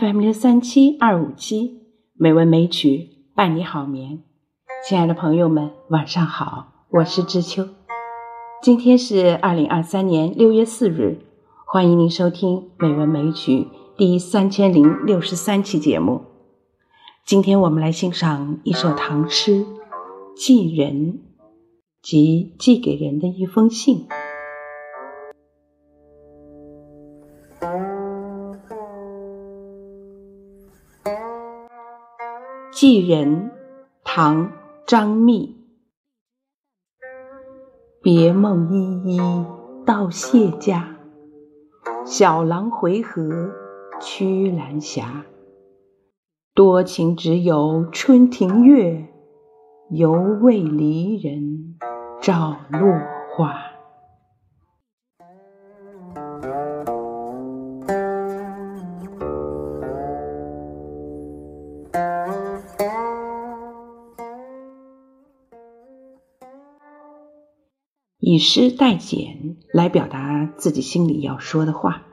FM 六三七二五七美文美曲伴你好眠，亲爱的朋友们，晚上好，我是知秋。今天是二零二三年六月四日，欢迎您收听美文美曲第三千零六十三期节目。今天我们来欣赏一首唐诗《寄人》，即寄给人的一封信。寄人，唐·张密。别梦依依到谢家，小郎回河曲阑霞。多情只有春庭月，犹为离人照落花。以诗代简来表达自己心里要说的话，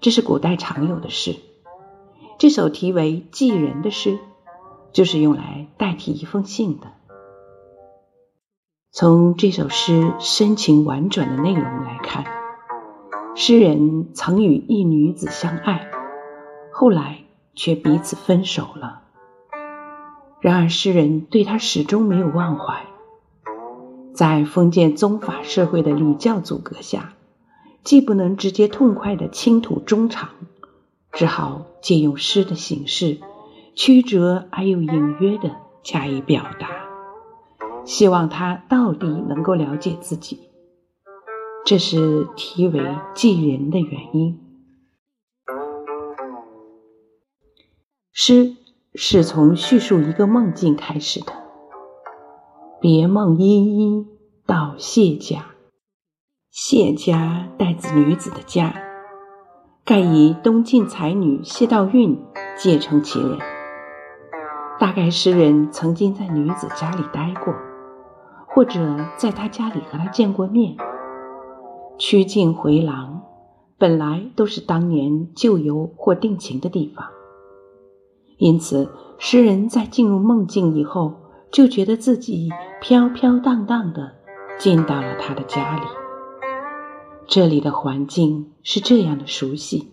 这是古代常有的事。这首题为《寄人》的诗，就是用来代替一封信的。从这首诗深情婉转的内容来看，诗人曾与一女子相爱，后来却彼此分手了。然而，诗人对她始终没有忘怀。在封建宗法社会的礼教阻隔下，既不能直接痛快地倾吐衷肠，只好借用诗的形式，曲折而又隐约地加以表达，希望他到底能够了解自己。这是题为《寄人》的原因。诗是从叙述一个梦境开始的。别梦依依到谢家，谢家代指女子的家，盖以东晋才女谢道韫借称其人。大概诗人曾经在女子家里待过，或者在她家里和她见过面。曲径回廊本来都是当年旧游或定情的地方，因此诗人在进入梦境以后。就觉得自己飘飘荡荡的进到了他的家里，这里的环境是这样的熟悉。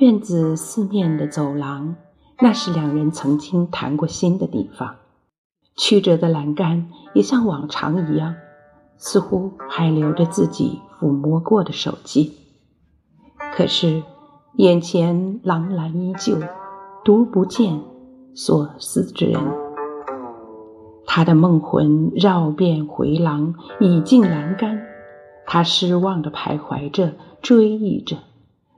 院子四面的走廊，那是两人曾经谈过心的地方。曲折的栏杆也像往常一样，似乎还留着自己抚摸过的手迹。可是眼前廊栏依旧，独不见所思之人。他的梦魂绕遍回廊，已近栏杆。他失望地徘徊着，追忆着，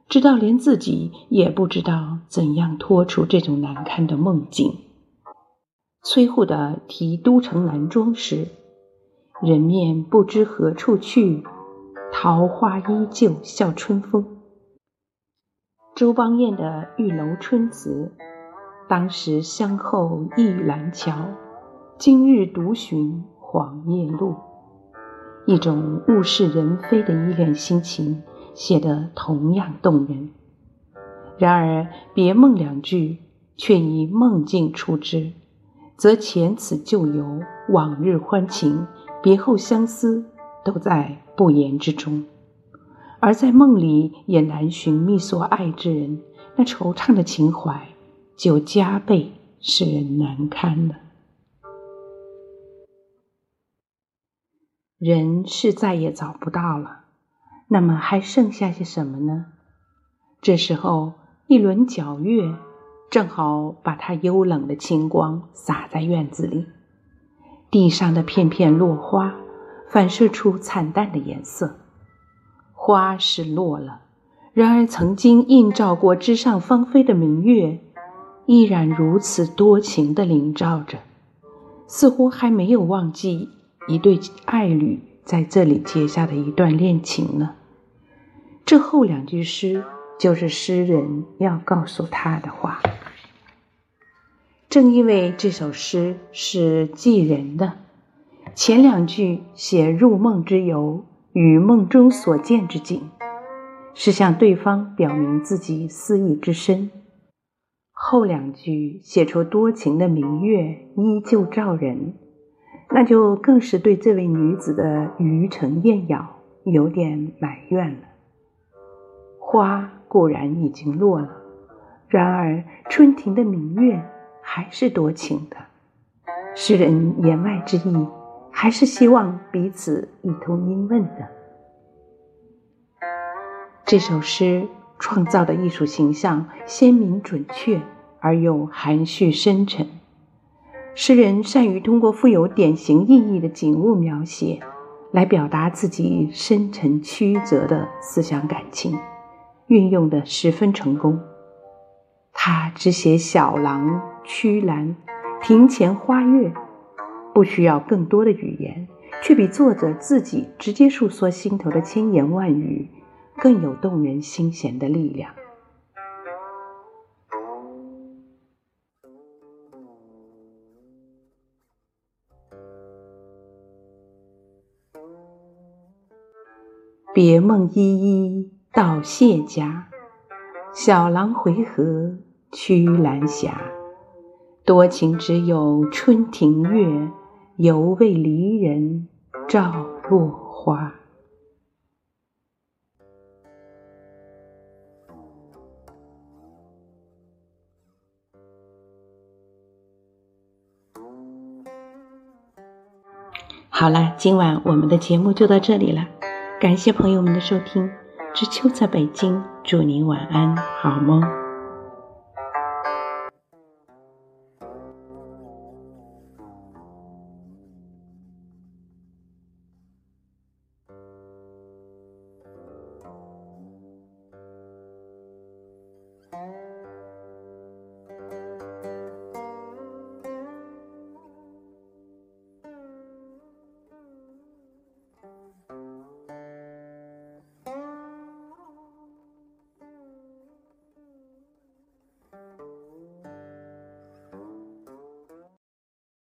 直到连自己也不知道怎样脱出这种难堪的梦境。崔护的《题都城南庄》时，人面不知何处去，桃花依旧笑春风。周邦彦的《玉楼春》词，当时香后忆兰桥。今日独寻黄叶路，一种物是人非的依恋心情，写得同样动人。然而别梦两句却以梦境出之，则前此旧游、往日欢情、别后相思，都在不言之中；而在梦里也难寻觅所爱之人，那惆怅的情怀就加倍使人难堪了。人是再也找不到了，那么还剩下些什么呢？这时候，一轮皎月正好把它幽冷的清光洒在院子里，地上的片片落花反射出惨淡的颜色。花是落了，然而曾经映照过枝上芳菲的明月，依然如此多情地笼罩着，似乎还没有忘记。一对爱侣在这里结下的一段恋情呢？这后两句诗就是诗人要告诉他的话。正因为这首诗是寄人的，前两句写入梦之游与梦中所见之景，是向对方表明自己思意之深。后两句写出多情的明月依旧照人，那就更是对这位女子的愚诚厌咬有点埋怨了。花固然已经落了，然而春庭的明月还是多情的。诗人言外之意，还是希望彼此一通音问的。这首诗。创造的艺术形象鲜明准确而又含蓄深沉。诗人善于通过富有典型意义的景物描写，来表达自己深沉曲折的思想感情，运用的十分成功。他只写小廊、曲栏、庭前花月，不需要更多的语言，却比作者自己直接述说心头的千言万语。更有动人心弦的力量。别梦依依到谢家，小廊回合曲阑霞。多情只有春庭月，犹为离人照落花。好了，今晚我们的节目就到这里了，感谢朋友们的收听。知秋在北京，祝您晚安，好梦。